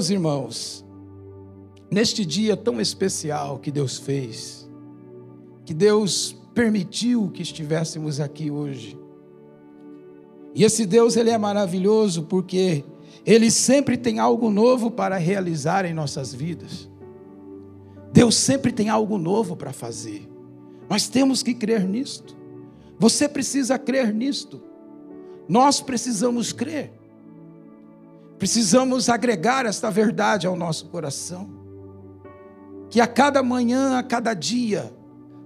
Meus irmãos, neste dia tão especial que Deus fez, que Deus permitiu que estivéssemos aqui hoje. E esse Deus, ele é maravilhoso porque ele sempre tem algo novo para realizar em nossas vidas. Deus sempre tem algo novo para fazer. Nós temos que crer nisto. Você precisa crer nisto. Nós precisamos crer. Precisamos agregar esta verdade ao nosso coração. Que a cada manhã, a cada dia,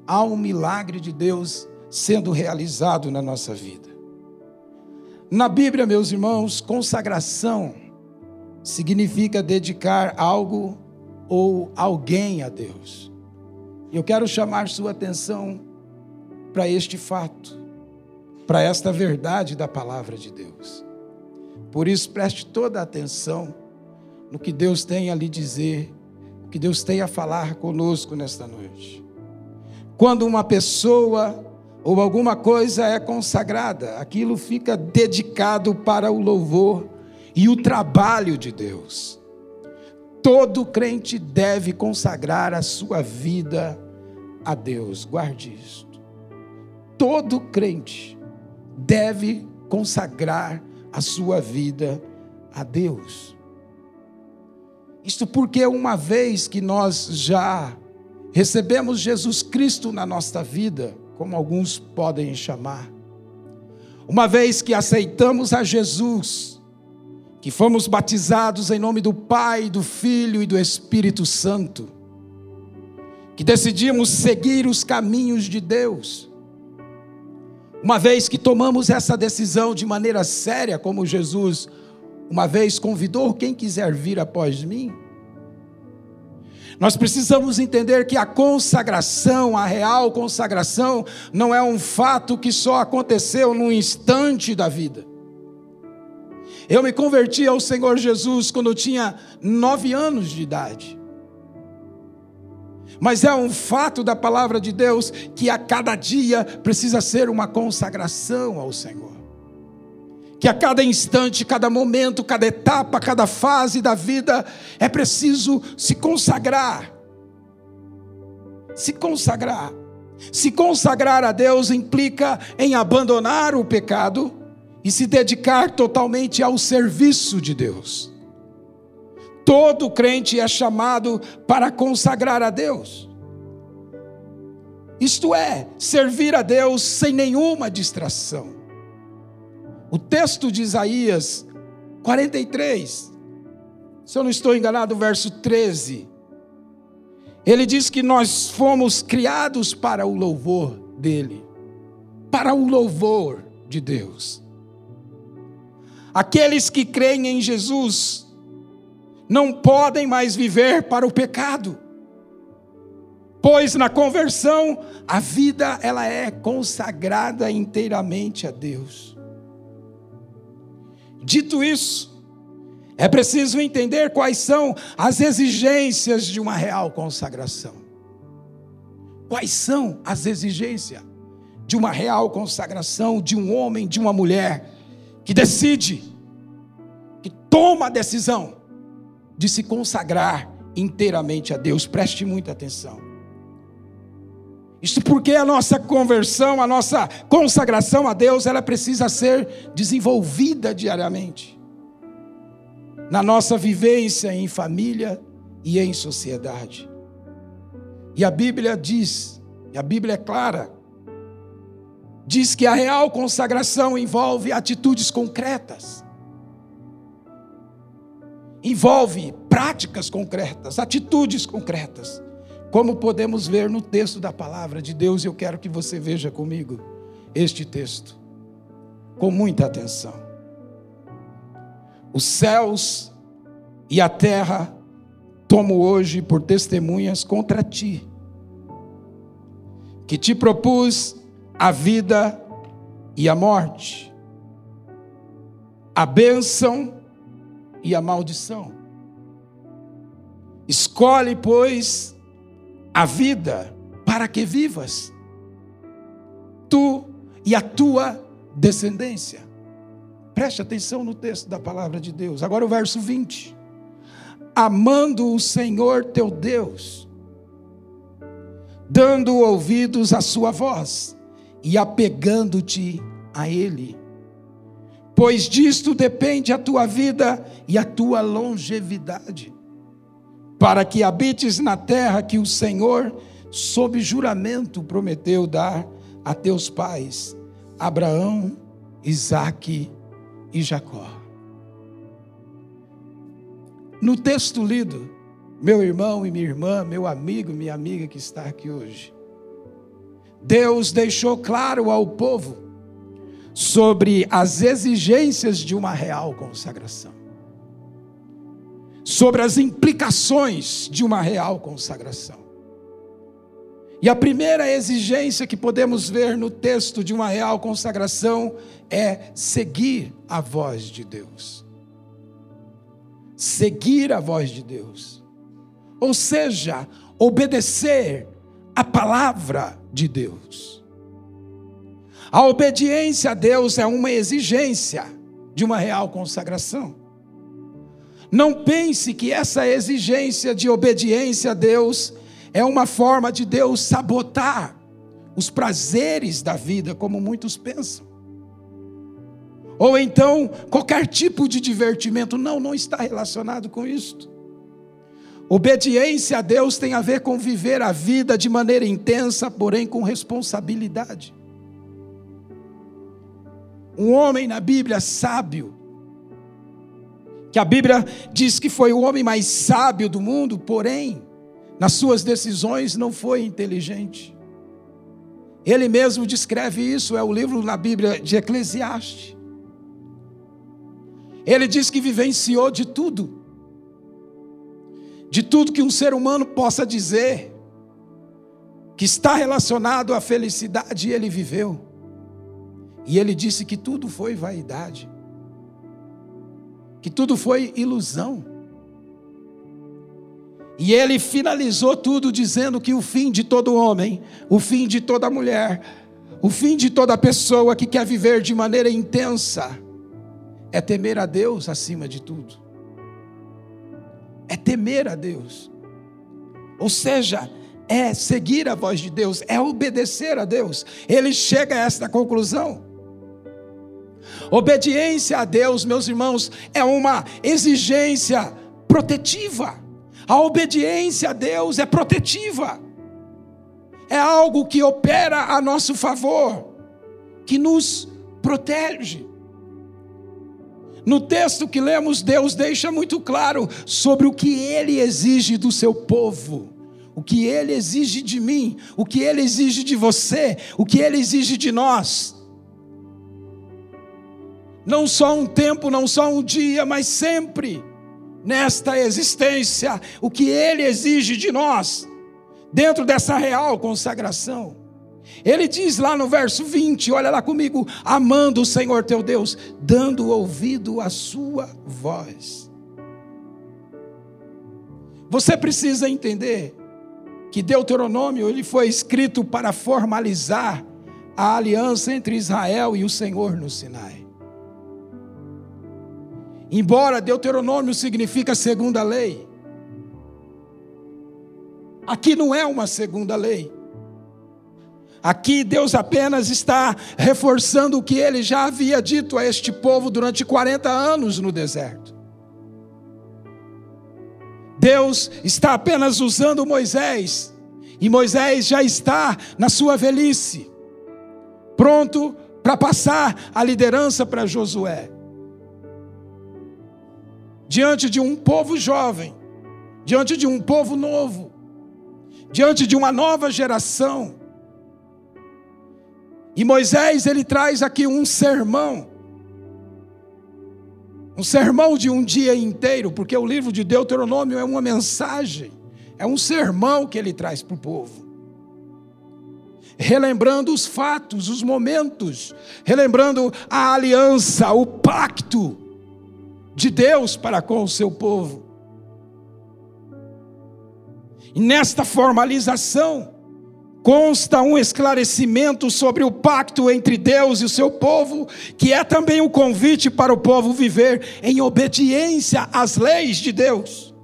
há um milagre de Deus sendo realizado na nossa vida. Na Bíblia, meus irmãos, consagração significa dedicar algo ou alguém a Deus. Eu quero chamar sua atenção para este fato, para esta verdade da palavra de Deus. Por isso, preste toda a atenção no que Deus tem a lhe dizer, o que Deus tem a falar conosco nesta noite. Quando uma pessoa ou alguma coisa é consagrada, aquilo fica dedicado para o louvor e o trabalho de Deus. Todo crente deve consagrar a sua vida a Deus, guarde isto. Todo crente deve consagrar a sua vida a Deus. Isto porque uma vez que nós já recebemos Jesus Cristo na nossa vida, como alguns podem chamar, uma vez que aceitamos a Jesus, que fomos batizados em nome do Pai, do Filho e do Espírito Santo, que decidimos seguir os caminhos de Deus, uma vez que tomamos essa decisão de maneira séria, como Jesus uma vez convidou quem quiser vir após mim, nós precisamos entender que a consagração, a real consagração, não é um fato que só aconteceu num instante da vida. Eu me converti ao Senhor Jesus quando eu tinha nove anos de idade. Mas é um fato da palavra de Deus que a cada dia precisa ser uma consagração ao Senhor que a cada instante, cada momento, cada etapa, cada fase da vida é preciso se consagrar. Se consagrar. Se consagrar a Deus implica em abandonar o pecado e se dedicar totalmente ao serviço de Deus. Todo crente é chamado para consagrar a Deus. Isto é, servir a Deus sem nenhuma distração. O texto de Isaías 43, se eu não estou enganado, verso 13. Ele diz que nós fomos criados para o louvor dele, para o louvor de Deus. Aqueles que creem em Jesus não podem mais viver para o pecado, pois na conversão a vida ela é consagrada inteiramente a Deus. Dito isso, é preciso entender quais são as exigências de uma real consagração. Quais são as exigências de uma real consagração de um homem, de uma mulher que decide, que toma a decisão de se consagrar inteiramente a Deus? Preste muita atenção. Isso porque a nossa conversão, a nossa consagração a Deus, ela precisa ser desenvolvida diariamente. Na nossa vivência em família e em sociedade. E a Bíblia diz, e a Bíblia é clara, diz que a real consagração envolve atitudes concretas. Envolve práticas concretas, atitudes concretas. Como podemos ver no texto da palavra de Deus, eu quero que você veja comigo este texto, com muita atenção. Os céus e a terra tomo hoje por testemunhas contra ti, que te propus a vida e a morte, a bênção e a maldição. Escolhe, pois, a vida para que vivas, tu e a tua descendência. Preste atenção no texto da palavra de Deus. Agora o verso 20. amando o Senhor teu Deus, dando ouvidos à sua voz e apegando-te a Ele. Pois disto depende a tua vida e a tua longevidade, para que habites na terra que o Senhor, sob juramento, prometeu dar a teus pais, Abraão, Isaque e Jacó. No texto lido, meu irmão e minha irmã, meu amigo, minha amiga que está aqui hoje, Deus deixou claro ao povo sobre as exigências de uma real consagração, sobre as implicações de uma real consagração. E a primeira exigência que podemos ver no texto de uma real consagração é seguir a voz de Deus. Seguir a voz de Deus. Ou seja, obedecer a palavra de Deus. A obediência a Deus é uma exigência de uma real consagração. Não pense que essa exigência de obediência a Deus é uma forma de Deus sabotar os prazeres da vida, como muitos pensam. Ou então, qualquer tipo de divertimento. Não, não está relacionado com isto. Obediência a Deus tem a ver com viver a vida de maneira intensa, porém com responsabilidade. Um homem na Bíblia sábio, que a Bíblia diz que foi o homem mais sábio do mundo, porém, nas suas decisões não foi inteligente. Ele mesmo descreve isso, é o livro na Bíblia de Eclesiastes. Ele diz que vivenciou de tudo, de tudo que um ser humano possa dizer, que está relacionado à felicidade, ele viveu. E ele disse que tudo foi vaidade, que tudo foi ilusão. E ele finalizou tudo dizendo que o fim de todo homem, o fim de toda mulher, o fim de toda pessoa que quer viver de maneira intensa, é temer a Deus acima de tudo. É temer a Deus. Ou seja, é seguir a voz de Deus, é obedecer a Deus. Ele chega a esta conclusão. Obediência a Deus, meus irmãos, é uma exigência protetiva. A obediência a Deus é protetiva, é algo que opera a nosso favor, que nos protege. No texto que lemos, Deus deixa muito claro sobre o que Ele exige do seu povo, o que Ele exige de mim, o que Ele exige de você, o que Ele exige de nós. Não só um tempo, não só um dia, mas sempre nesta existência o que Ele exige de nós, dentro dessa real consagração. Ele diz lá no verso 20, olha lá comigo, amando o Senhor teu Deus, dando ouvido à sua voz. Você precisa entender que Deuteronômio ele foi escrito para formalizar a aliança entre Israel e o Senhor no Sinai. Embora Deuteronômio significa segunda lei, aqui não é uma segunda lei. Aqui Deus apenas está reforçando o que ele já havia dito a este povo durante 40 anos no deserto. Deus está apenas usando Moisés, e Moisés já está na sua velhice, pronto para passar a liderança para Josué diante de um povo jovem, diante de um povo novo, diante de uma nova geração. E Moisés, ele traz aqui um sermão, um sermão de um dia inteiro, porque o livro de Deuteronômio é uma mensagem, é um sermão que ele traz para o povo. Relembrando os fatos, os momentos, relembrando a aliança, o pacto, de Deus para com o seu povo. E nesta formalização consta um esclarecimento sobre o pacto entre Deus e o seu povo, que é também um convite para o povo viver em obediência às leis de Deus.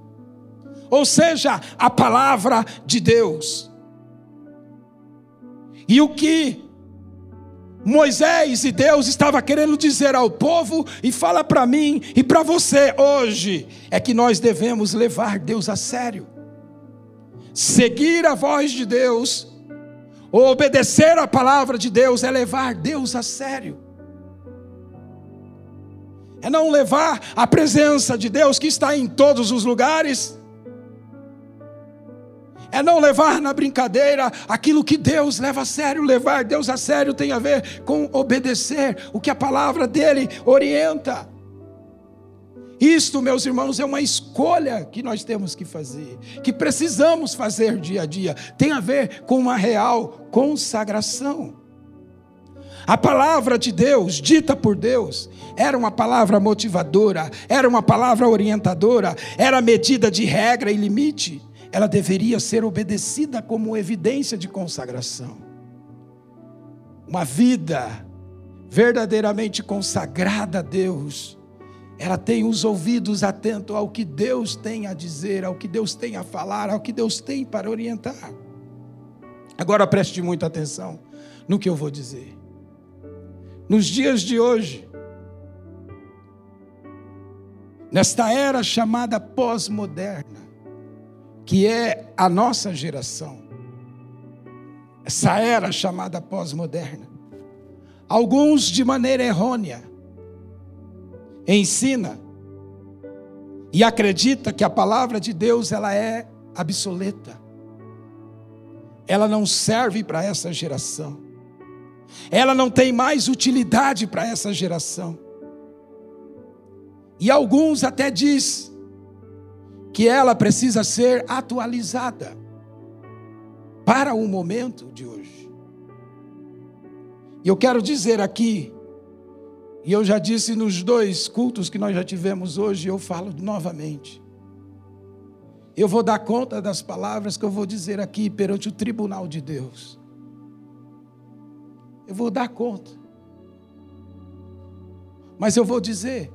ou seja, a palavra de Deus. E o que Moisés e Deus estava querendo dizer ao povo e fala para mim e para você hoje é que nós devemos levar Deus a sério. Seguir a voz de Deus, obedecer a palavra de Deus é levar Deus a sério. É não levar a presença de Deus que está em todos os lugares é não levar na brincadeira aquilo que Deus leva a sério. Levar Deus a sério tem a ver com obedecer o que a palavra dele orienta. Isto, meus irmãos, é uma escolha que nós temos que fazer, que precisamos fazer dia a dia. Tem a ver com uma real consagração. A palavra de Deus, dita por Deus, era uma palavra motivadora, era uma palavra orientadora, era medida de regra e limite ela deveria ser obedecida como evidência de consagração. Uma vida verdadeiramente consagrada a Deus, ela tem os ouvidos atentos ao que Deus tem a dizer, ao que Deus tem a falar, ao que Deus tem para orientar. Agora preste muita atenção no que eu vou dizer. Nos dias de hoje, nesta era chamada pós-moderna, que é a nossa geração, essa era chamada pós-moderna. Alguns, de maneira errônea, ensina e acredita que a palavra de Deus ela é obsoleta. Ela não serve para essa geração. Ela não tem mais utilidade para essa geração. E alguns até diz que ela precisa ser atualizada para o momento de hoje. E eu quero dizer aqui, e eu já disse nos dois cultos que nós já tivemos hoje, eu falo novamente. Eu vou dar conta das palavras que eu vou dizer aqui perante o tribunal de Deus. Eu vou dar conta. Mas eu vou dizer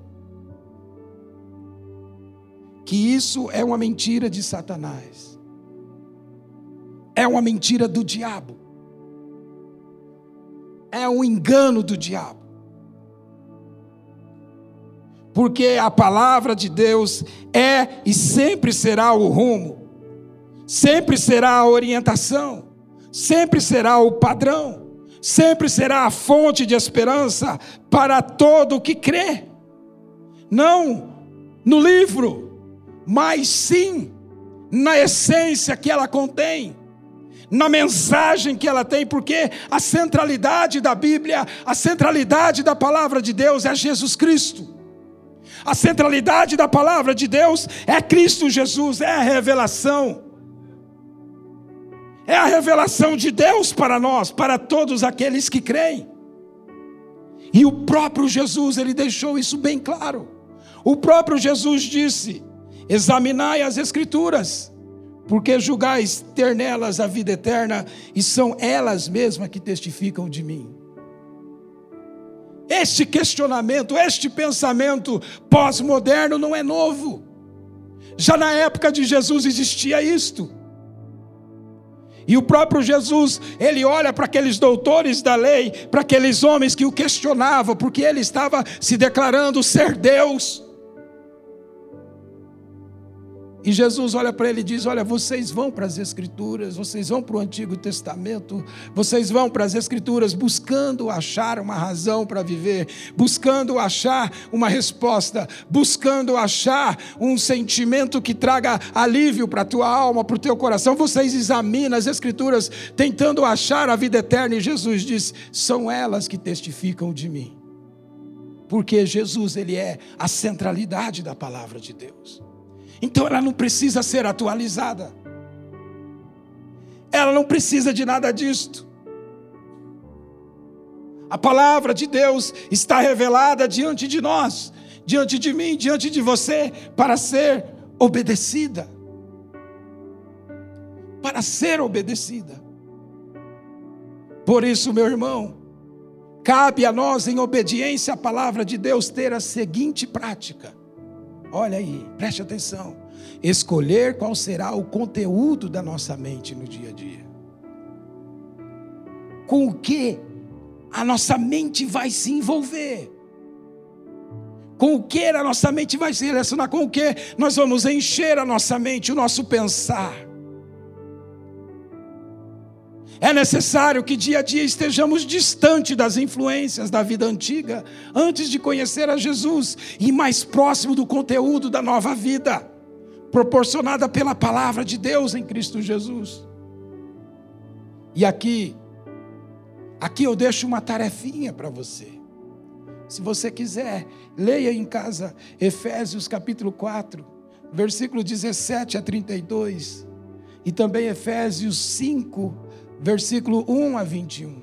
que isso é uma mentira de Satanás. É uma mentira do diabo. É um engano do diabo. Porque a palavra de Deus é e sempre será o rumo, sempre será a orientação, sempre será o padrão, sempre será a fonte de esperança para todo o que crê. Não no livro, mas sim na essência que ela contém, na mensagem que ela tem, porque a centralidade da Bíblia, a centralidade da palavra de Deus é Jesus Cristo. A centralidade da palavra de Deus é Cristo Jesus, é a revelação. É a revelação de Deus para nós, para todos aqueles que creem. E o próprio Jesus, ele deixou isso bem claro. O próprio Jesus disse: Examinai as Escrituras, porque julgais ter nelas a vida eterna, e são elas mesmas que testificam de mim. Este questionamento, este pensamento pós-moderno não é novo. Já na época de Jesus existia isto. E o próprio Jesus, ele olha para aqueles doutores da lei, para aqueles homens que o questionavam, porque ele estava se declarando ser Deus. E Jesus olha para ele e diz: Olha, vocês vão para as Escrituras, vocês vão para o Antigo Testamento, vocês vão para as Escrituras buscando achar uma razão para viver, buscando achar uma resposta, buscando achar um sentimento que traga alívio para a tua alma, para o teu coração. Vocês examinam as Escrituras tentando achar a vida eterna, e Jesus diz: São elas que testificam de mim. Porque Jesus, ele é a centralidade da palavra de Deus. Então ela não precisa ser atualizada. Ela não precisa de nada disto. A palavra de Deus está revelada diante de nós, diante de mim, diante de você, para ser obedecida. Para ser obedecida. Por isso, meu irmão, cabe a nós, em obediência à palavra de Deus, ter a seguinte prática olha aí, preste atenção. Escolher qual será o conteúdo da nossa mente no dia a dia. Com o que a nossa mente vai se envolver. Com o que a nossa mente vai se relacionar, com o que nós vamos encher a nossa mente, o nosso pensar. É necessário que dia a dia estejamos distante das influências da vida antiga, antes de conhecer a Jesus, e mais próximo do conteúdo da nova vida, proporcionada pela palavra de Deus em Cristo Jesus. E aqui, aqui eu deixo uma tarefinha para você. Se você quiser, leia em casa Efésios capítulo 4, versículo 17 a 32, e também Efésios 5, versículo 1 a 21.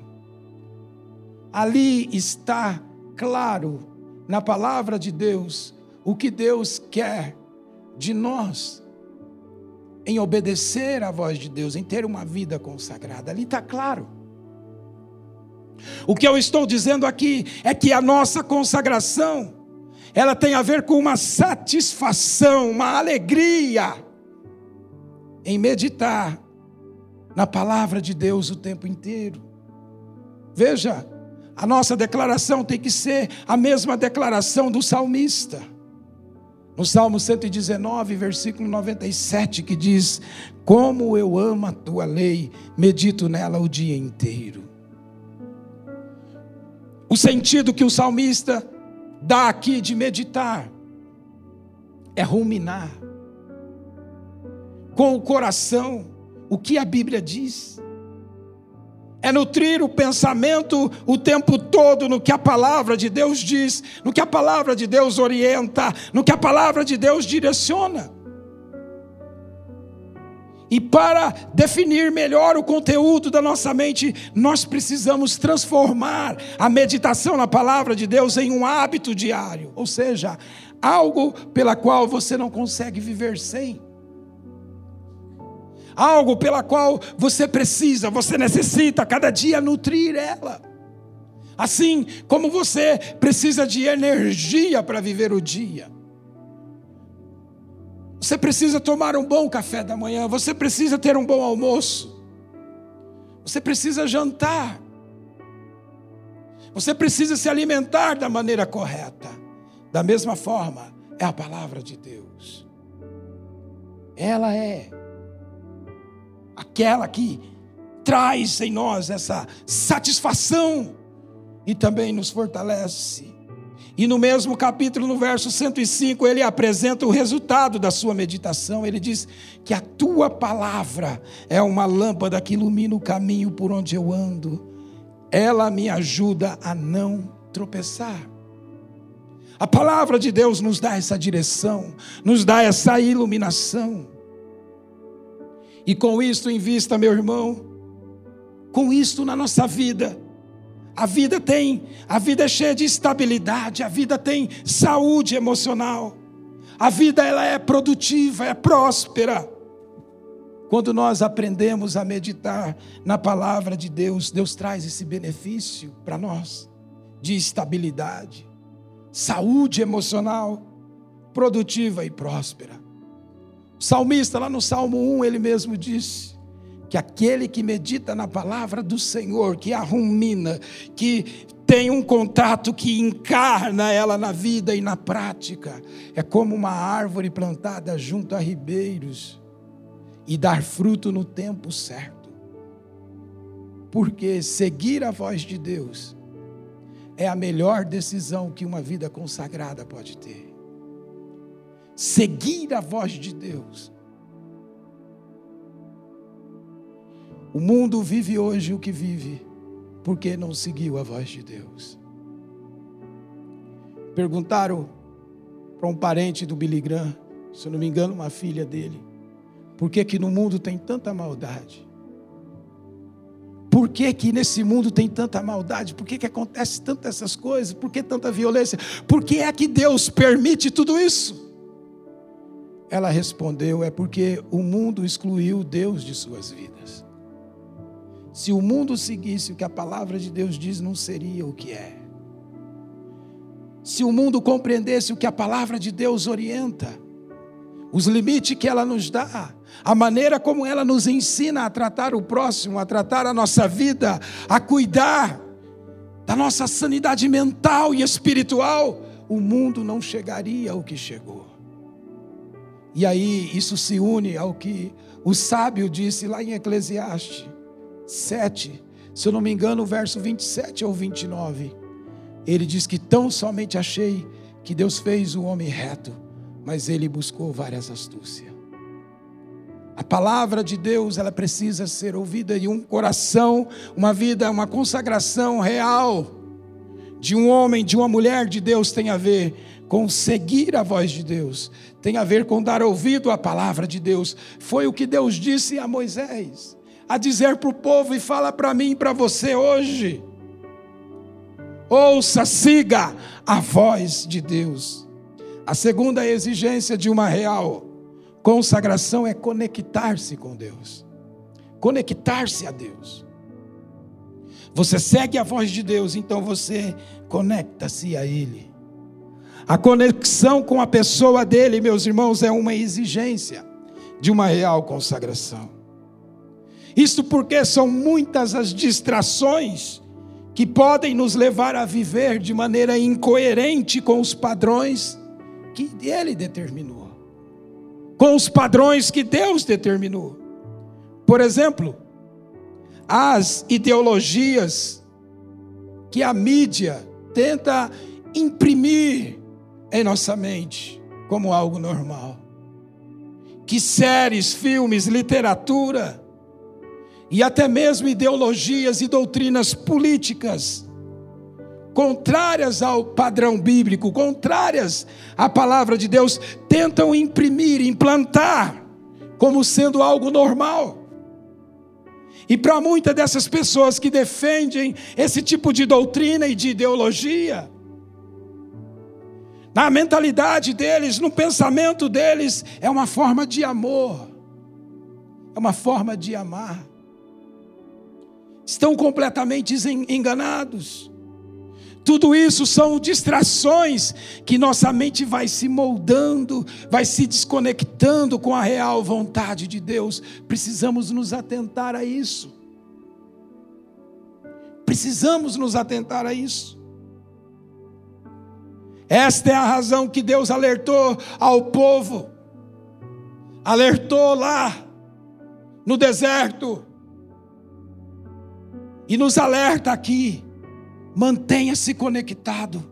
Ali está claro, na palavra de Deus, o que Deus quer de nós em obedecer à voz de Deus, em ter uma vida consagrada. Ali está claro. O que eu estou dizendo aqui é que a nossa consagração, ela tem a ver com uma satisfação, uma alegria em meditar na palavra de Deus o tempo inteiro. Veja, a nossa declaração tem que ser a mesma declaração do salmista. No Salmo 119, versículo 97, que diz: Como eu amo a tua lei, medito nela o dia inteiro. O sentido que o salmista dá aqui de meditar é ruminar com o coração o que a Bíblia diz. É nutrir o pensamento o tempo todo no que a palavra de Deus diz, no que a palavra de Deus orienta, no que a palavra de Deus direciona. E para definir melhor o conteúdo da nossa mente, nós precisamos transformar a meditação na palavra de Deus em um hábito diário, ou seja, algo pela qual você não consegue viver sem algo pela qual você precisa, você necessita cada dia nutrir ela. Assim como você precisa de energia para viver o dia. Você precisa tomar um bom café da manhã, você precisa ter um bom almoço. Você precisa jantar. Você precisa se alimentar da maneira correta. Da mesma forma, é a palavra de Deus. Ela é aquela que traz em nós essa satisfação e também nos fortalece. E no mesmo capítulo, no verso 105, ele apresenta o resultado da sua meditação. Ele diz que a tua palavra é uma lâmpada que ilumina o caminho por onde eu ando. Ela me ajuda a não tropeçar. A palavra de Deus nos dá essa direção, nos dá essa iluminação. E com isto em vista, meu irmão, com isto na nossa vida, a vida tem, a vida é cheia de estabilidade, a vida tem saúde emocional. A vida ela é produtiva, é próspera. Quando nós aprendemos a meditar na palavra de Deus, Deus traz esse benefício para nós de estabilidade, saúde emocional, produtiva e próspera. O salmista, lá no Salmo 1, ele mesmo disse que aquele que medita na palavra do Senhor, que a rumina, que tem um contato que encarna ela na vida e na prática, é como uma árvore plantada junto a ribeiros e dar fruto no tempo certo. Porque seguir a voz de Deus é a melhor decisão que uma vida consagrada pode ter seguir a voz de Deus. O mundo vive hoje o que vive porque não seguiu a voz de Deus. Perguntaram para um parente do Billy Graham, se não me engano, uma filha dele, por que que no mundo tem tanta maldade? Por que, que nesse mundo tem tanta maldade? Por que, que acontece tantas essas coisas? Por que tanta violência? Por que é que Deus permite tudo isso? Ela respondeu: É porque o mundo excluiu Deus de suas vidas. Se o mundo seguisse o que a palavra de Deus diz, não seria o que é. se o mundo compreendesse o que a palavra de Deus orienta, os limites que ela nos dá, a maneira como ela nos ensina a tratar o próximo, a tratar a nossa vida, a cuidar da nossa sanidade mental e espiritual, o mundo não chegaria ao que chegou. E aí isso se une ao que o sábio disse lá em Eclesiastes 7, se eu não me engano, o verso 27 ou 29. Ele diz que tão somente achei que Deus fez o homem reto, mas ele buscou várias astúcias. A palavra de Deus, ela precisa ser ouvida e um coração, uma vida, uma consagração real de um homem, de uma mulher de Deus tem a ver com seguir a voz de Deus, tem a ver com dar ouvido à palavra de Deus. Foi o que Deus disse a Moisés, a dizer para o povo e fala para mim e para você hoje. Ouça, siga a voz de Deus. A segunda exigência de uma real consagração é conectar-se com Deus. Conectar-se a Deus. Você segue a voz de Deus, então você conecta-se a Ele. A conexão com a pessoa dele, meus irmãos, é uma exigência de uma real consagração. Isto porque são muitas as distrações que podem nos levar a viver de maneira incoerente com os padrões que ele determinou, com os padrões que Deus determinou. Por exemplo, as ideologias que a mídia tenta imprimir em nossa mente como algo normal. Que séries, filmes, literatura e até mesmo ideologias e doutrinas políticas contrárias ao padrão bíblico, contrárias à palavra de Deus, tentam imprimir, implantar como sendo algo normal. E para muitas dessas pessoas que defendem esse tipo de doutrina e de ideologia, na mentalidade deles, no pensamento deles, é uma forma de amor, é uma forma de amar. Estão completamente enganados. Tudo isso são distrações que nossa mente vai se moldando, vai se desconectando com a real vontade de Deus. Precisamos nos atentar a isso. Precisamos nos atentar a isso. Esta é a razão que Deus alertou ao povo, alertou lá no deserto, e nos alerta aqui: mantenha-se conectado.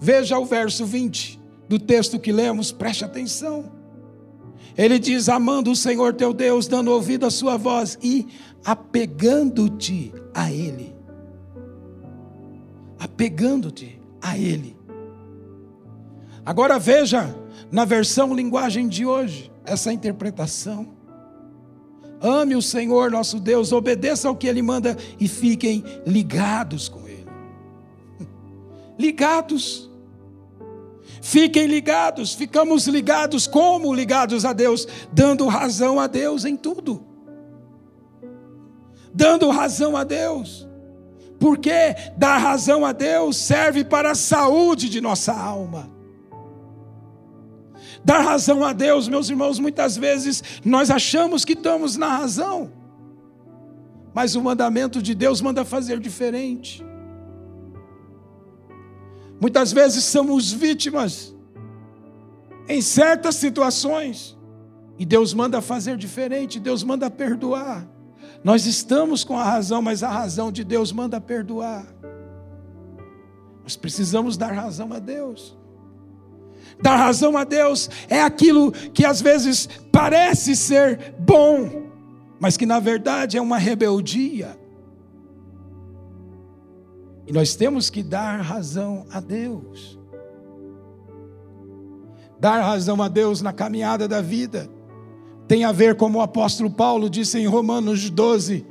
Veja o verso 20 do texto que lemos, preste atenção. Ele diz: amando o Senhor teu Deus, dando ouvido à sua voz e apegando-te a Ele. Apegando-te a Ele. Agora veja na versão linguagem de hoje essa interpretação. Ame o Senhor nosso Deus, obedeça ao que Ele manda e fiquem ligados com Ele. Ligados. Fiquem ligados, ficamos ligados como ligados a Deus, dando razão a Deus em tudo. Dando razão a Deus. Porque dar razão a Deus serve para a saúde de nossa alma. Dar razão a Deus, meus irmãos, muitas vezes nós achamos que estamos na razão, mas o mandamento de Deus manda fazer diferente. Muitas vezes somos vítimas em certas situações, e Deus manda fazer diferente, Deus manda perdoar. Nós estamos com a razão, mas a razão de Deus manda perdoar. Nós precisamos dar razão a Deus. Dar razão a Deus é aquilo que às vezes parece ser bom, mas que na verdade é uma rebeldia. E nós temos que dar razão a Deus. Dar razão a Deus na caminhada da vida tem a ver, como o apóstolo Paulo disse em Romanos 12,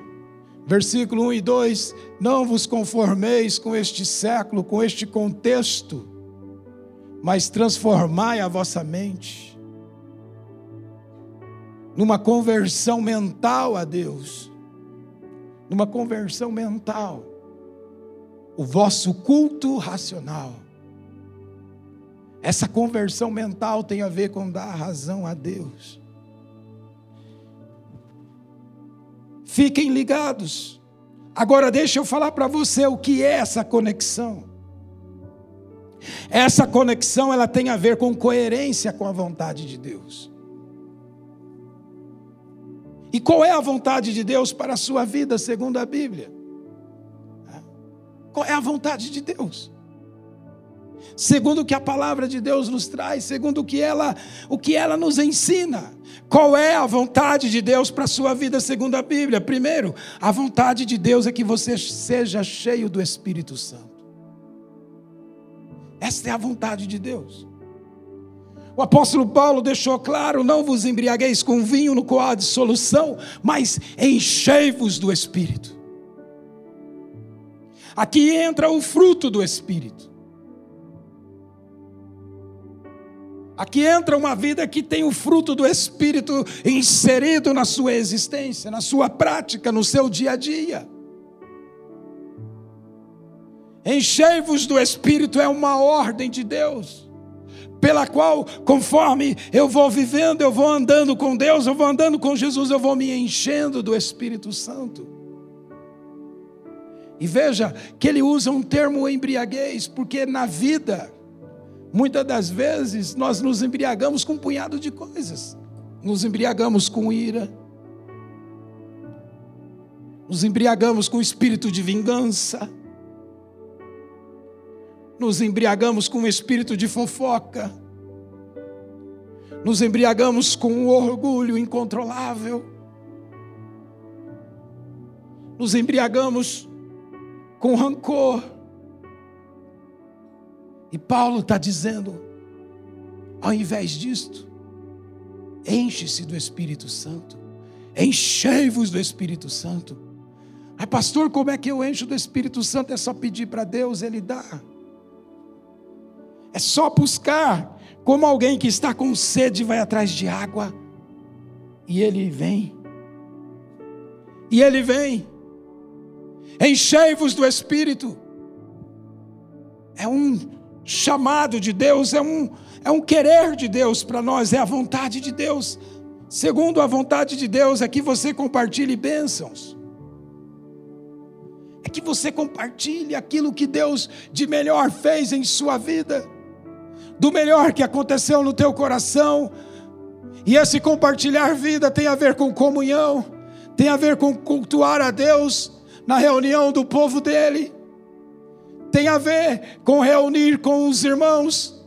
versículo 1 e 2: Não vos conformeis com este século, com este contexto mas transformai a vossa mente numa conversão mental a Deus, numa conversão mental, o vosso culto racional Essa conversão mental tem a ver com dar razão a Deus. Fiquem ligados. Agora deixa eu falar para você o que é essa conexão. Essa conexão ela tem a ver com coerência com a vontade de Deus. E qual é a vontade de Deus para a sua vida, segundo a Bíblia? É a vontade de Deus? Segundo o que a palavra de Deus nos traz, segundo o que ela, o que ela nos ensina. Qual é a vontade de Deus para a sua vida, segundo a Bíblia? Primeiro, a vontade de Deus é que você seja cheio do Espírito Santo. Esta é a vontade de Deus. O apóstolo Paulo deixou claro: não vos embriagueis com vinho no qual há dissolução, mas enchei-vos do Espírito. Aqui entra o fruto do Espírito. Aqui entra uma vida que tem o fruto do Espírito inserido na sua existência, na sua prática, no seu dia a dia. Enchei-vos do Espírito é uma ordem de Deus, pela qual, conforme eu vou vivendo, eu vou andando com Deus, eu vou andando com Jesus, eu vou me enchendo do Espírito Santo. E veja que ele usa um termo embriaguez, porque na vida, muitas das vezes, nós nos embriagamos com um punhado de coisas. Nos embriagamos com ira, nos embriagamos com espírito de vingança, nos embriagamos com um espírito de fofoca, nos embriagamos com um orgulho incontrolável, nos embriagamos com rancor. E Paulo está dizendo, ao invés disto, enche-se do Espírito Santo, enchei-vos do Espírito Santo. Ai, pastor, como é que eu encho do Espírito Santo? É só pedir para Deus, Ele dá. É só buscar, como alguém que está com sede vai atrás de água, e ele vem. E ele vem. Enchei-vos do Espírito. É um chamado de Deus, é um, é um querer de Deus para nós, é a vontade de Deus. Segundo a vontade de Deus, é que você compartilhe bênçãos. É que você compartilhe aquilo que Deus de melhor fez em sua vida do melhor que aconteceu no teu coração. E esse compartilhar vida tem a ver com comunhão, tem a ver com cultuar a Deus na reunião do povo dele, tem a ver com reunir com os irmãos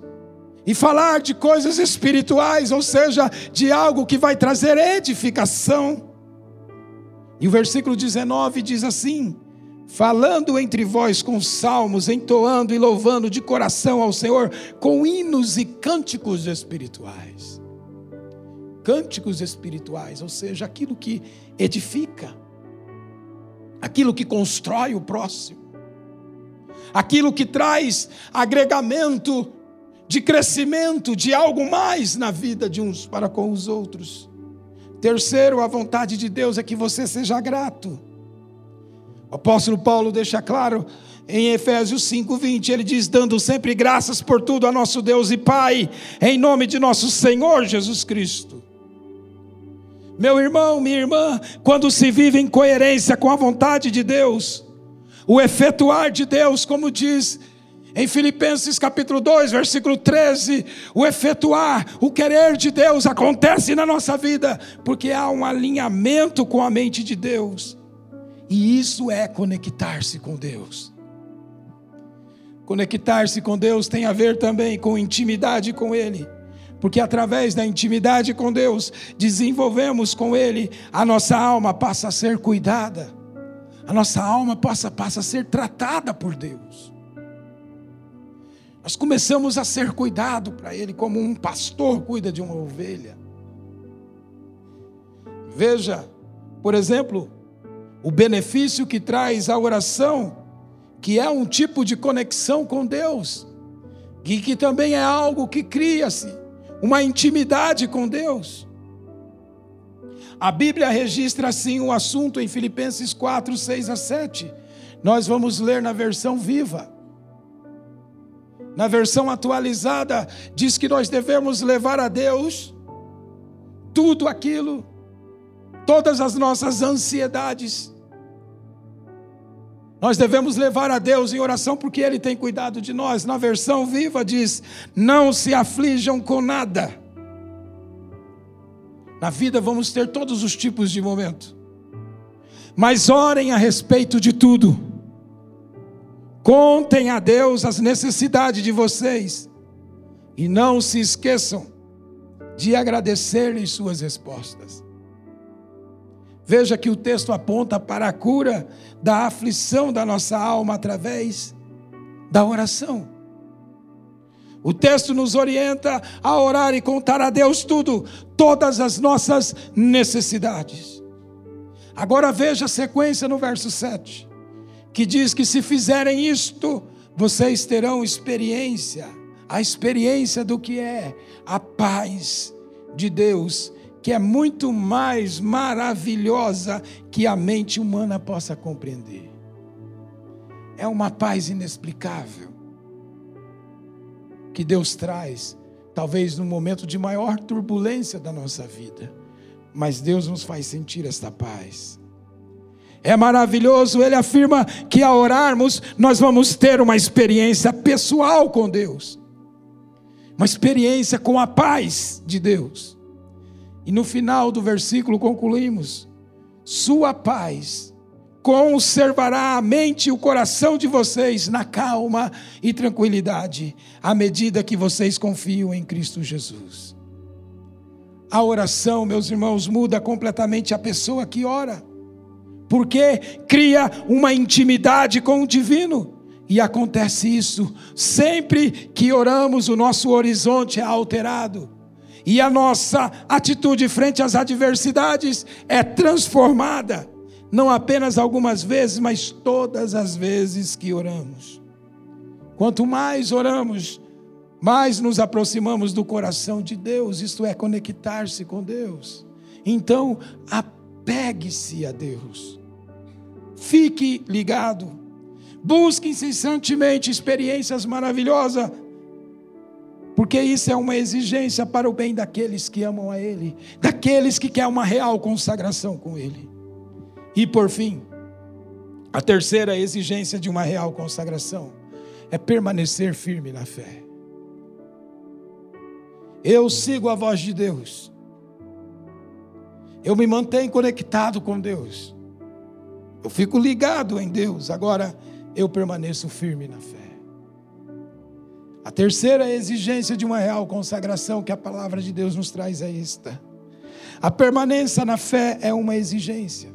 e falar de coisas espirituais, ou seja, de algo que vai trazer edificação. E o versículo 19 diz assim: falando entre vós com salmos, entoando e louvando de coração ao Senhor com hinos e cânticos espirituais. Cânticos espirituais, ou seja, aquilo que edifica, aquilo que constrói o próximo, aquilo que traz agregamento de crescimento, de algo mais na vida de uns para com os outros. Terceiro, a vontade de Deus é que você seja grato. O apóstolo Paulo deixa claro em Efésios 5:20, ele diz: "Dando sempre graças por tudo a nosso Deus e Pai, em nome de nosso Senhor Jesus Cristo." Meu irmão, minha irmã, quando se vive em coerência com a vontade de Deus, o efetuar de Deus, como diz em Filipenses capítulo 2, versículo 13, o efetuar, o querer de Deus acontece na nossa vida, porque há um alinhamento com a mente de Deus. E isso é conectar-se com Deus. Conectar-se com Deus tem a ver também com intimidade com Ele, porque através da intimidade com Deus, desenvolvemos com Ele, a nossa alma passa a ser cuidada, a nossa alma passa, passa a ser tratada por Deus. Nós começamos a ser cuidado para Ele, como um pastor cuida de uma ovelha. Veja, por exemplo, o benefício que traz a oração, que é um tipo de conexão com Deus, e que também é algo que cria-se uma intimidade com Deus. A Bíblia registra assim o assunto em Filipenses 4, 6 a 7. Nós vamos ler na versão viva. Na versão atualizada, diz que nós devemos levar a Deus tudo aquilo, todas as nossas ansiedades. Nós devemos levar a Deus em oração porque Ele tem cuidado de nós. Na versão viva diz: não se aflijam com nada. Na vida vamos ter todos os tipos de momento, mas orem a respeito de tudo Contem a Deus as necessidades de vocês e não se esqueçam de agradecer-lhe suas respostas. Veja que o texto aponta para a cura da aflição da nossa alma através da oração. O texto nos orienta a orar e contar a Deus tudo, todas as nossas necessidades. Agora veja a sequência no verso 7 que diz que se fizerem isto, vocês terão experiência, a experiência do que é a paz de Deus, que é muito mais maravilhosa que a mente humana possa compreender. É uma paz inexplicável que Deus traz, talvez no momento de maior turbulência da nossa vida, mas Deus nos faz sentir esta paz. É maravilhoso, ele afirma que ao orarmos, nós vamos ter uma experiência pessoal com Deus, uma experiência com a paz de Deus. E no final do versículo concluímos: Sua paz conservará a mente e o coração de vocês na calma e tranquilidade, à medida que vocês confiam em Cristo Jesus. A oração, meus irmãos, muda completamente a pessoa que ora porque cria uma intimidade com o divino. E acontece isso sempre que oramos, o nosso horizonte é alterado. E a nossa atitude frente às adversidades é transformada, não apenas algumas vezes, mas todas as vezes que oramos. Quanto mais oramos, mais nos aproximamos do coração de Deus, isto é, conectar-se com Deus. Então, apegue-se a Deus. Fique ligado. Busque incessantemente experiências maravilhosas, porque isso é uma exigência para o bem daqueles que amam a Ele, daqueles que querem uma real consagração com Ele. E por fim, a terceira exigência de uma real consagração é permanecer firme na fé. Eu sigo a voz de Deus. Eu me mantenho conectado com Deus. Eu fico ligado em Deus, agora eu permaneço firme na fé. A terceira exigência de uma real consagração que a palavra de Deus nos traz é esta: a permanência na fé é uma exigência.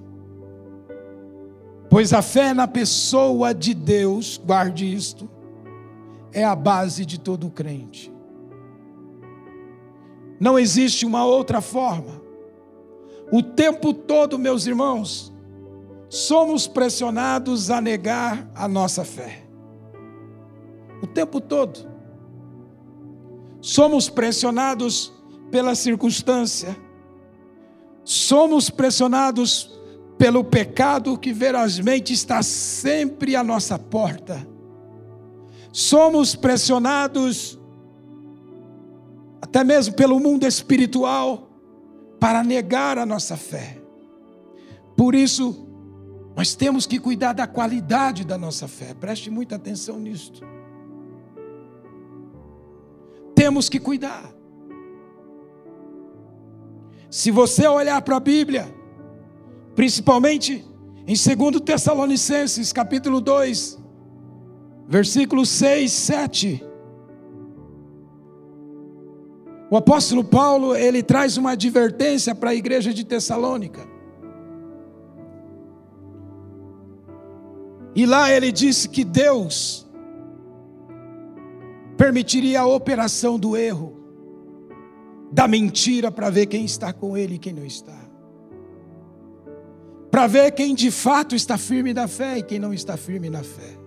Pois a fé na pessoa de Deus, guarde isto, é a base de todo crente. Não existe uma outra forma. O tempo todo, meus irmãos, somos pressionados a negar a nossa fé. O tempo todo. Somos pressionados pela circunstância. Somos pressionados pelo pecado que verazmente está sempre à nossa porta. Somos pressionados até mesmo pelo mundo espiritual para negar a nossa fé. Por isso, nós temos que cuidar da qualidade da nossa fé. Preste muita atenção nisto. Temos que cuidar. Se você olhar para a Bíblia, principalmente em 2 Tessalonicenses, capítulo 2, versículos 6, 7. O apóstolo Paulo, ele traz uma advertência para a igreja de Tessalônica. E lá ele disse que Deus permitiria a operação do erro, da mentira, para ver quem está com ele e quem não está. Para ver quem de fato está firme na fé e quem não está firme na fé.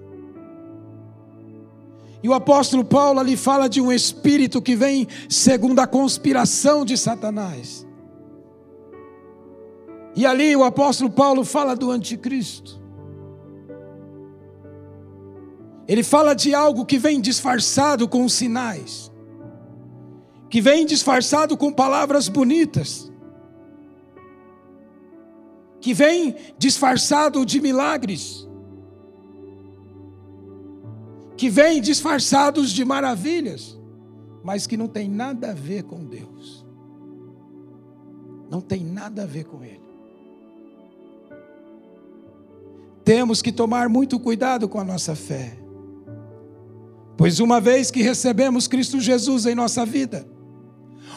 E o apóstolo Paulo ali fala de um espírito que vem segundo a conspiração de Satanás. E ali o apóstolo Paulo fala do anticristo. Ele fala de algo que vem disfarçado com sinais, que vem disfarçado com palavras bonitas, que vem disfarçado de milagres, que vem disfarçados de maravilhas, mas que não tem nada a ver com Deus. Não tem nada a ver com Ele. Temos que tomar muito cuidado com a nossa fé. Pois uma vez que recebemos Cristo Jesus em nossa vida,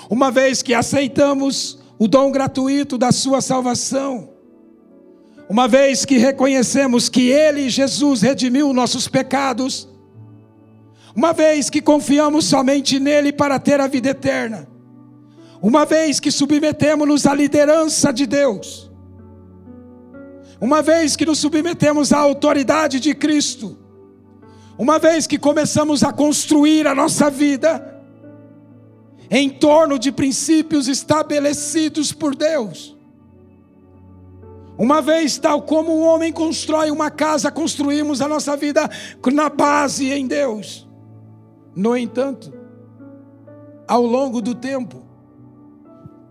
uma vez que aceitamos o dom gratuito da Sua salvação, uma vez que reconhecemos que Ele, Jesus, redimiu nossos pecados, uma vez que confiamos somente nele para ter a vida eterna, uma vez que submetemos-nos à liderança de Deus, uma vez que nos submetemos à autoridade de Cristo, uma vez que começamos a construir a nossa vida em torno de princípios estabelecidos por Deus, uma vez, tal como o homem constrói uma casa, construímos a nossa vida na base em Deus. No entanto, ao longo do tempo,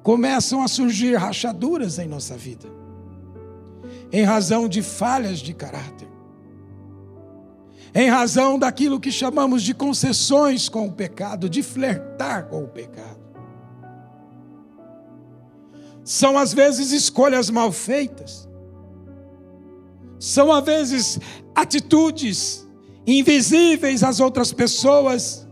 começam a surgir rachaduras em nossa vida em razão de falhas de caráter, em razão daquilo que chamamos de concessões com o pecado, de flertar com o pecado. São às vezes escolhas mal feitas, são às vezes atitudes invisíveis às outras pessoas,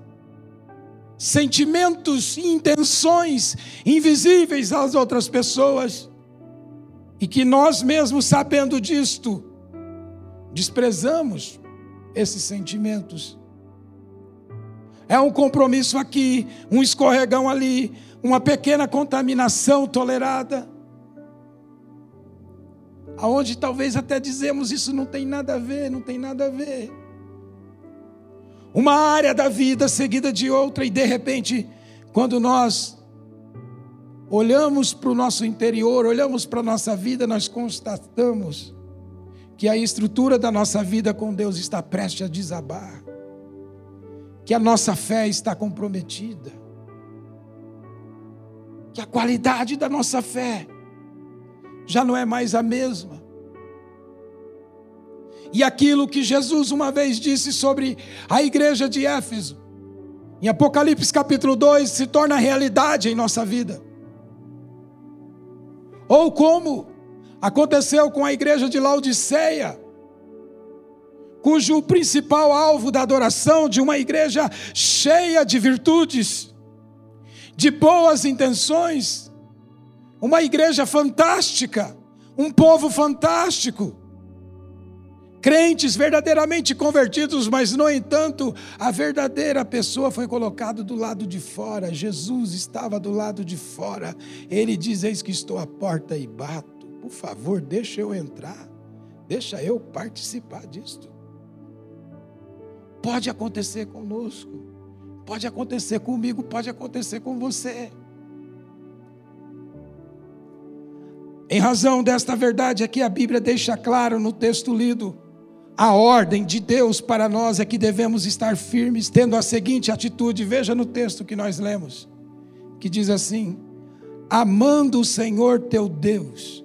sentimentos e intenções invisíveis às outras pessoas. E que nós mesmos, sabendo disto, desprezamos esses sentimentos. É um compromisso aqui, um escorregão ali, uma pequena contaminação tolerada. Aonde talvez até dizemos isso não tem nada a ver, não tem nada a ver. Uma área da vida seguida de outra e de repente, quando nós olhamos para o nosso interior, olhamos para a nossa vida, nós constatamos que a estrutura da nossa vida com Deus está prestes a desabar, que a nossa fé está comprometida, que a qualidade da nossa fé já não é mais a mesma. E aquilo que Jesus uma vez disse sobre a igreja de Éfeso, em Apocalipse capítulo 2, se torna realidade em nossa vida. Ou como aconteceu com a igreja de Laodiceia, cujo principal alvo da adoração de uma igreja cheia de virtudes, de boas intenções, uma igreja fantástica, um povo fantástico, crentes verdadeiramente convertidos, mas, no entanto, a verdadeira pessoa foi colocada do lado de fora. Jesus estava do lado de fora. Ele diz: Eis que estou à porta e bato. Por favor, deixa eu entrar. Deixa eu participar disto. Pode acontecer conosco. Pode acontecer comigo, pode acontecer com você. Em razão desta verdade aqui, a Bíblia deixa claro no texto lido a ordem de Deus para nós é que devemos estar firmes, tendo a seguinte atitude. Veja no texto que nós lemos, que diz assim: amando o Senhor teu Deus,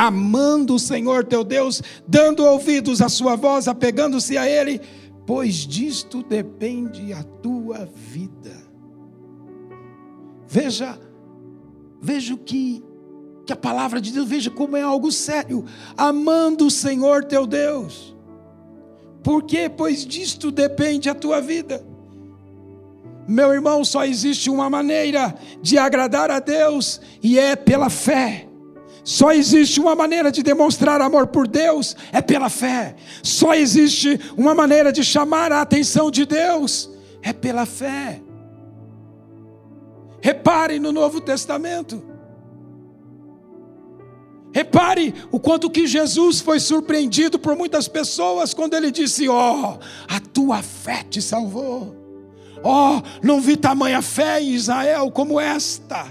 amando o Senhor teu Deus, dando ouvidos à sua voz, apegando-se a Ele, pois disto depende a tua vida. Veja, veja o que que a palavra de Deus, veja como é algo sério, amando o Senhor teu Deus. Por quê? Pois disto depende a tua vida. Meu irmão, só existe uma maneira de agradar a Deus e é pela fé. Só existe uma maneira de demonstrar amor por Deus, é pela fé. Só existe uma maneira de chamar a atenção de Deus, é pela fé. Repare no Novo Testamento. Repare o quanto que Jesus foi surpreendido por muitas pessoas quando ele disse: Ó, oh, a tua fé te salvou. Ó, oh, não vi tamanha fé em Israel como esta.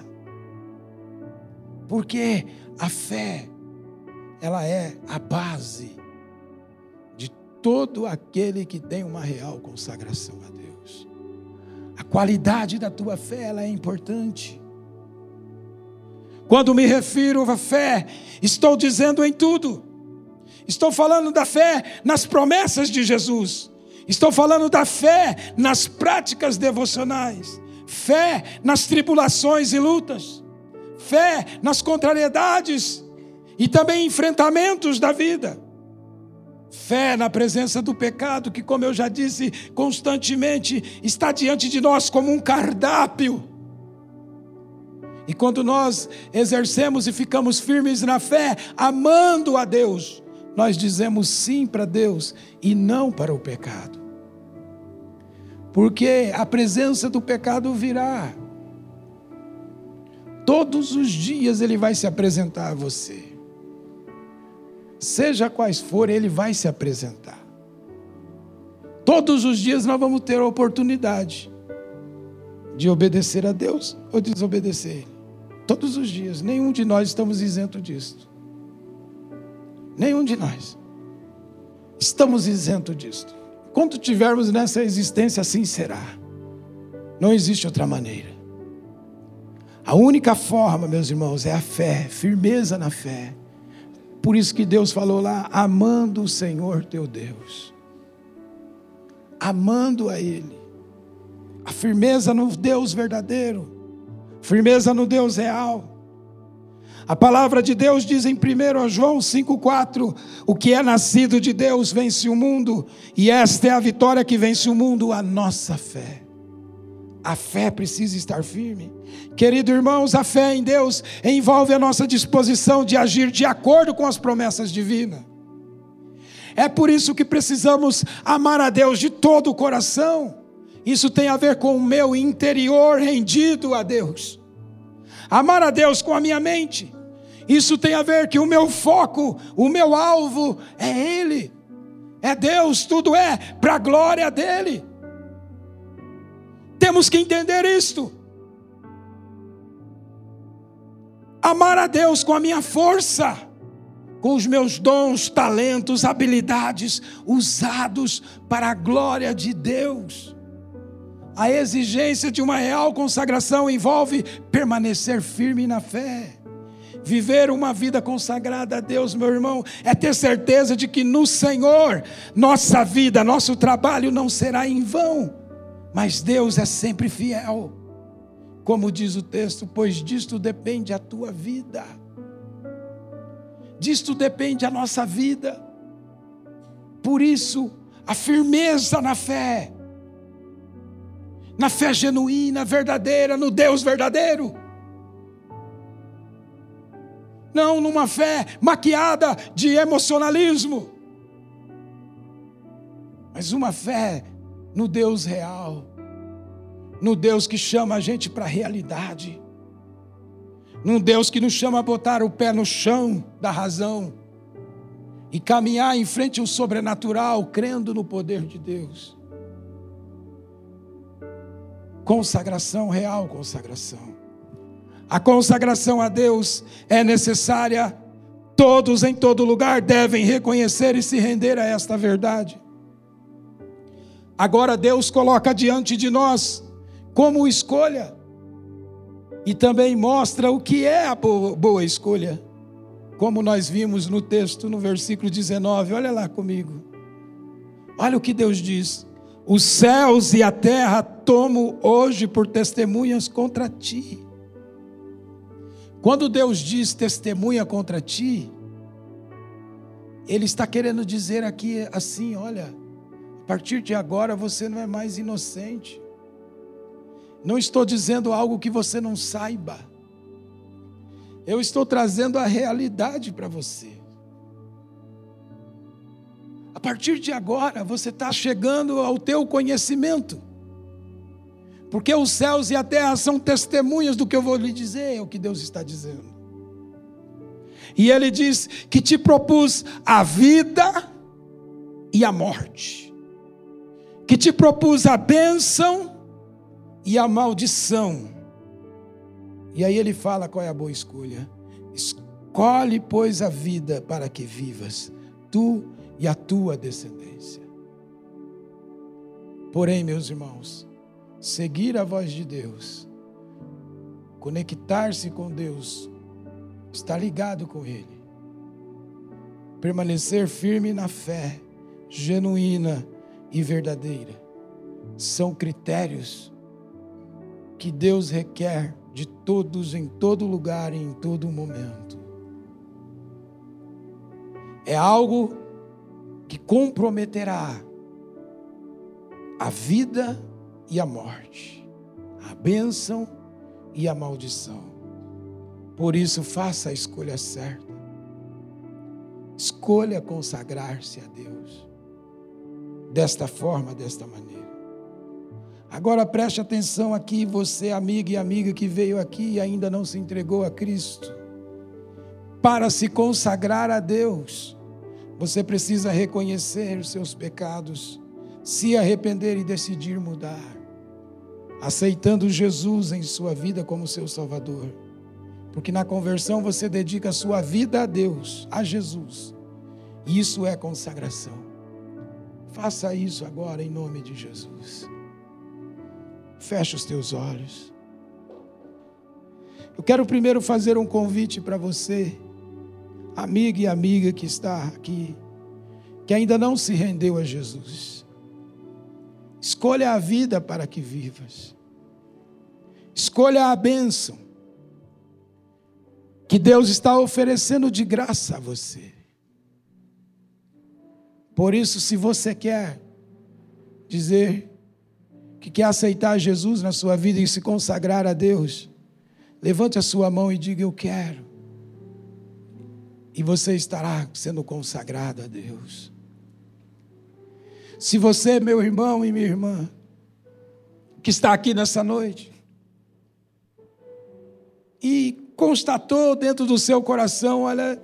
Porque a fé, ela é a base de todo aquele que tem uma real consagração a Deus. A qualidade da tua fé ela é importante. Quando me refiro à fé, estou dizendo em tudo. Estou falando da fé nas promessas de Jesus. Estou falando da fé nas práticas devocionais. Fé nas tribulações e lutas. Fé nas contrariedades e também enfrentamentos da vida. Fé na presença do pecado, que, como eu já disse, constantemente está diante de nós como um cardápio. E quando nós exercemos e ficamos firmes na fé, amando a Deus, nós dizemos sim para Deus e não para o pecado. Porque a presença do pecado virá. Todos os dias ele vai se apresentar a você. Seja quais forem, ele vai se apresentar. Todos os dias nós vamos ter a oportunidade de obedecer a Deus ou desobedecer Ele. Todos os dias, nenhum de nós estamos isento disso. Nenhum de nós. Estamos isentos disto. Quando tivermos nessa existência, assim será. Não existe outra maneira. A única forma, meus irmãos, é a fé, firmeza na fé. Por isso que Deus falou lá, amando o Senhor teu Deus. Amando a Ele. A firmeza no Deus verdadeiro. Firmeza no Deus real. A palavra de Deus diz em 1 João 5,4: O que é nascido de Deus vence o mundo, e esta é a vitória que vence o mundo, a nossa fé. A fé precisa estar firme. Querido irmãos, a fé em Deus envolve a nossa disposição de agir de acordo com as promessas divinas. É por isso que precisamos amar a Deus de todo o coração. Isso tem a ver com o meu interior rendido a Deus. Amar a Deus com a minha mente isso tem a ver que o meu foco, o meu alvo é Ele, é Deus, tudo é para a glória dEle. Temos que entender isto. Amar a Deus com a minha força, com os meus dons, talentos, habilidades usados para a glória de Deus. A exigência de uma real consagração envolve permanecer firme na fé. Viver uma vida consagrada a Deus, meu irmão, é ter certeza de que no Senhor nossa vida, nosso trabalho não será em vão, mas Deus é sempre fiel. Como diz o texto, pois disto depende a tua vida, disto depende a nossa vida. Por isso, a firmeza na fé, na fé genuína, verdadeira, no Deus verdadeiro não numa fé maquiada de emocionalismo, mas uma fé no Deus real, no Deus que chama a gente para a realidade, num Deus que nos chama a botar o pé no chão da razão e caminhar em frente ao sobrenatural, crendo no poder de Deus. Consagração real, consagração. A consagração a Deus é necessária. Todos em todo lugar devem reconhecer e se render a esta verdade. Agora Deus coloca diante de nós como escolha e também mostra o que é a boa escolha. Como nós vimos no texto, no versículo 19, olha lá comigo. Olha o que Deus diz: Os céus e a terra tomo hoje por testemunhas contra ti quando Deus diz testemunha contra ti, Ele está querendo dizer aqui assim: olha, partir de agora você não é mais inocente. Não estou dizendo algo que você não saiba. Eu estou trazendo a realidade para você. A partir de agora, você está chegando ao teu conhecimento. Porque os céus e a terra são testemunhas do que eu vou lhe dizer, é o que Deus está dizendo. E ele diz que te propus a vida e a morte, que te propus a bênção e a maldição. E aí ele fala qual é a boa escolha. Escolhe, pois, a vida para que vivas, tu e a tua descendência. Porém, meus irmãos, seguir a voz de Deus, conectar-se com Deus, estar ligado com Ele, permanecer firme na fé, genuína e verdadeira, são critérios que Deus requer de todos em todo lugar e em todo momento. É algo que comprometerá a vida e a morte, a bênção e a maldição. Por isso, faça a escolha certa. Escolha consagrar-se a Deus. Desta forma, desta maneira. Agora preste atenção aqui, você, amiga e amiga que veio aqui e ainda não se entregou a Cristo. Para se consagrar a Deus, você precisa reconhecer os seus pecados, se arrepender e decidir mudar, aceitando Jesus em sua vida como seu Salvador. Porque na conversão você dedica a sua vida a Deus, a Jesus. Isso é consagração. Faça isso agora em nome de Jesus. Feche os teus olhos. Eu quero primeiro fazer um convite para você amiga e amiga que está aqui, que ainda não se rendeu a Jesus. Escolha a vida para que vivas. Escolha a bênção que Deus está oferecendo de graça a você. Por isso, se você quer dizer que quer aceitar Jesus na sua vida e se consagrar a Deus, levante a sua mão e diga: Eu quero e você estará sendo consagrado a Deus. Se você, meu irmão e minha irmã, que está aqui nessa noite, e constatou dentro do seu coração: olha,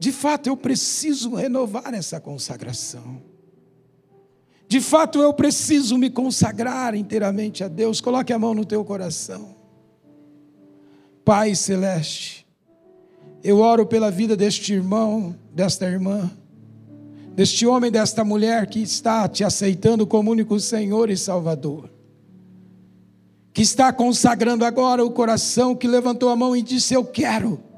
de fato eu preciso renovar essa consagração. De fato eu preciso me consagrar inteiramente a Deus. Coloque a mão no teu coração. Pai celeste, eu oro pela vida deste irmão, desta irmã, deste homem, desta mulher que está te aceitando como único Senhor e Salvador. Que está consagrando agora o coração, que levantou a mão e disse: Eu quero.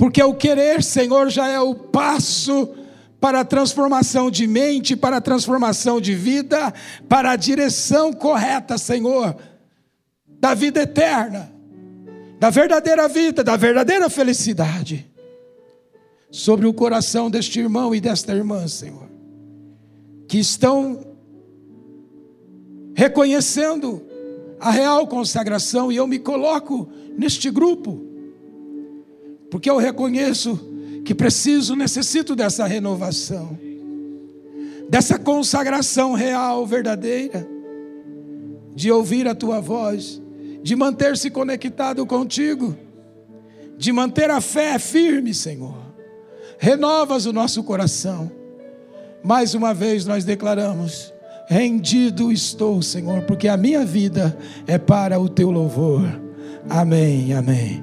Porque o querer, Senhor, já é o passo para a transformação de mente, para a transformação de vida, para a direção correta, Senhor, da vida eterna da verdadeira vida, da verdadeira felicidade sobre o coração deste irmão e desta irmã, Senhor, que estão reconhecendo a real consagração. E eu me coloco neste grupo, porque eu reconheço que preciso, necessito dessa renovação, dessa consagração real, verdadeira, de ouvir a tua voz de manter-se conectado contigo, de manter a fé firme, Senhor. Renovas o nosso coração. Mais uma vez nós declaramos: rendido estou, Senhor, porque a minha vida é para o teu louvor. Amém, amém.